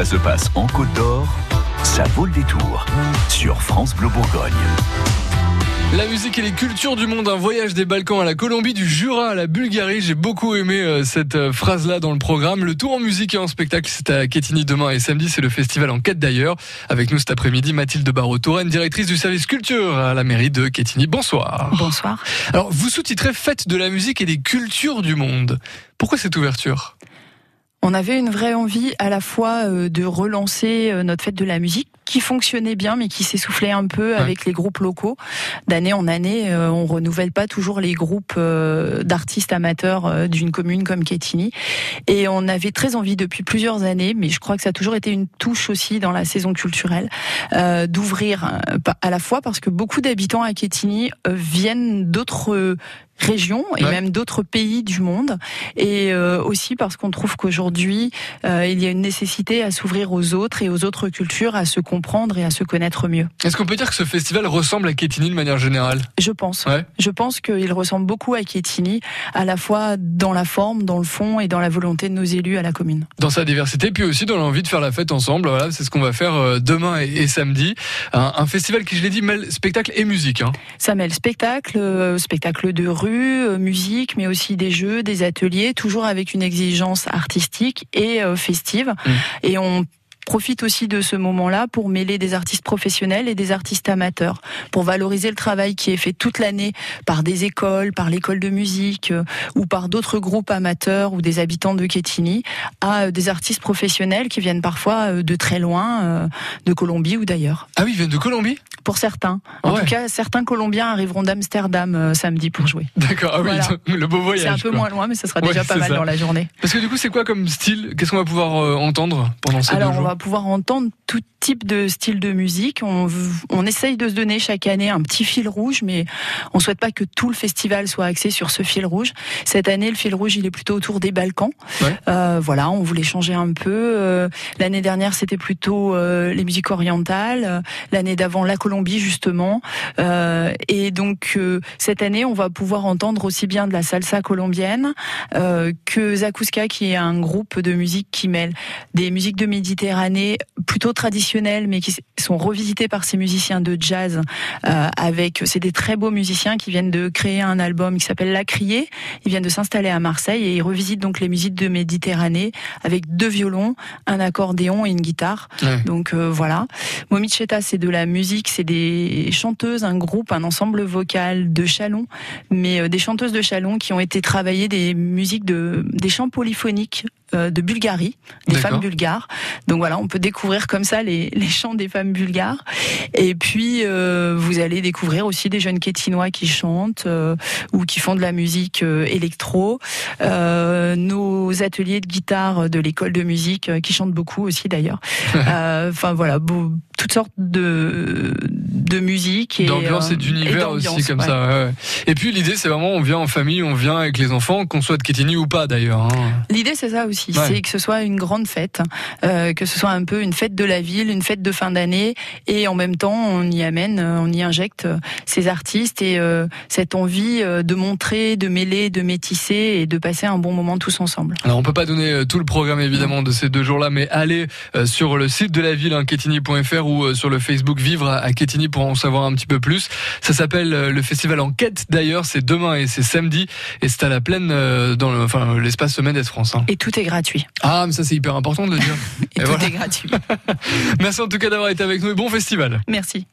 Ça se passe en Côte d'Or, ça vaut le détour sur France Bleu Bourgogne. La musique et les cultures du monde, un voyage des Balkans à la Colombie, du Jura à la Bulgarie. J'ai beaucoup aimé euh, cette euh, phrase-là dans le programme. Le tour en musique et en spectacle, c'est à Quetigny demain et samedi, c'est le festival en quête d'ailleurs. Avec nous cet après-midi, Mathilde Barreau-Touraine, directrice du service culture à la mairie de Quetigny. Bonsoir. Bonsoir. Alors, vous sous-titrez Fête de la musique et des cultures du monde. Pourquoi cette ouverture? On avait une vraie envie à la fois euh, de relancer euh, notre fête de la musique qui fonctionnait bien mais qui s'essoufflait un peu avec les groupes locaux. D'année en année, euh, on renouvelle pas toujours les groupes d'artistes amateurs d'une commune comme Quetigny. Et on avait très envie depuis plusieurs années, mais je crois que ça a toujours été une touche aussi dans la saison culturelle, d'ouvrir à la fois parce que beaucoup d'habitants à Quetigny viennent d'autres régions et même d'autres pays du monde. Et euh, aussi parce qu'on trouve qu'aujourd'hui, euh, il y a une nécessité à s'ouvrir aux autres et aux autres cultures, à se comprendre et à se connaître mieux. Est-ce qu'on peut dire que ce festival ressemble à Quetigny de manière générale? Je pense. Je pense qu'il ressemble beaucoup à Quetigny, à la fois dans la forme, dans le fond et dans la volonté de nos élus à la commune. Dans sa diversité, puis aussi dans l'envie de faire la fête ensemble. Voilà, c'est ce qu'on va faire euh, demain et, samedi. Un, festival qui, je l'ai dit, mêle spectacle et musique. Hein. Ça mêle spectacle, spectacle de rue euh, musique, mais aussi des jeux, des ateliers, toujours avec une exigence artistique et euh, festive. Mmh. Et on profite aussi de ce moment-là pour mêler des artistes professionnels et des artistes amateurs, pour valoriser le travail qui est fait toute l'année par des écoles, par l'école de musique euh, ou par d'autres groupes amateurs ou des habitants de Quetigny, à des artistes professionnels qui viennent parfois de très loin, de Colombie ou d'ailleurs. Ah oui, ils viennent de Colombie? Pour certains. En tout cas, certains Colombiens arriveront d'Amsterdam euh, samedi pour jouer. D'accord, ah oui, le beau voyage. C'est un peu moins loin, mais ça sera déjà pas mal dans la journée. Parce que du coup, c'est quoi comme style? Qu'est-ce qu'on va pouvoir euh, entendre pendant ces Alors, deux jours? on va pouvoir entendre tout type de style de musique. On, on essaye de se donner chaque année un petit fil rouge, mais on souhaite pas que tout le festival soit axé sur ce fil rouge. Cette année, le fil rouge, il est plutôt autour des Balkans. Euh, voilà, on voulait changer un peu. Euh, l'année dernière, c'était plutôt euh, les musiques orientales. L'année d'avant, la Colombie, justement. Et donc, cette année, on va pouvoir entendre aussi bien de la salsa colombienne que Zakuska, qui est un groupe de musique qui mêle des musiques de Méditerranée plutôt traditionnels, mais qui sont revisités par ces musiciens de jazz. Euh, avec, c'est des très beaux musiciens qui viennent de créer un album qui s'appelle La Criée. Ils viennent de s'installer à Marseille et ils revisitent donc les musiques de Méditerranée avec deux violons, un accordéon et une guitare. Donc euh, voilà. Momicheta, c'est de la musique, c'est des chanteuses, un groupe, un ensemble vocal de Chalon, mais euh, des chanteuses de Chalon qui ont été travaillées des musiques de des chants polyphoniques de Bulgarie, des femmes bulgares. Donc voilà, on peut découvrir comme ça les, les chants des femmes bulgares. Et puis euh, vous allez découvrir aussi des jeunes quétinois qui chantent euh, ou qui font de la musique électro. nos ateliers de guitare de l'école de musique qui chantent beaucoup aussi d'ailleurs. Enfin voilà, toutes sortes de de musique et d'ambiance et d'univers aussi comme ça. Et puis l'idée c'est vraiment on vient en famille, on vient avec les enfants, qu'on soit de Quetigny ou pas d'ailleurs. Hein. L'idée c'est ça aussi c'est que ce soit une grande fête, euh, que ce soit un peu une fête de la ville, une fête de fin d'année, et en même temps on y amène, euh, on y injecte euh, ces artistes et cette envie de montrer, de mêler, de métisser et de passer un bon moment tous ensemble. Alors on peut pas donner tout le programme évidemment de ces deux jours-là, mais allez sur le site de la ville, hein, ou sur le Facebook Vivre à pour en savoir un petit peu plus. Ça s'appelle le festival en quête d'ailleurs, c'est demain et c'est samedi et c'est à la plaine dans le, enfin l'espace semaine d'Est France. Hein. Et tout est gratuit. Ah, mais ça c'est hyper important de le dire. et, tout est gratuit. Merci en tout cas d'avoir été avec nous et bon festival. Merci.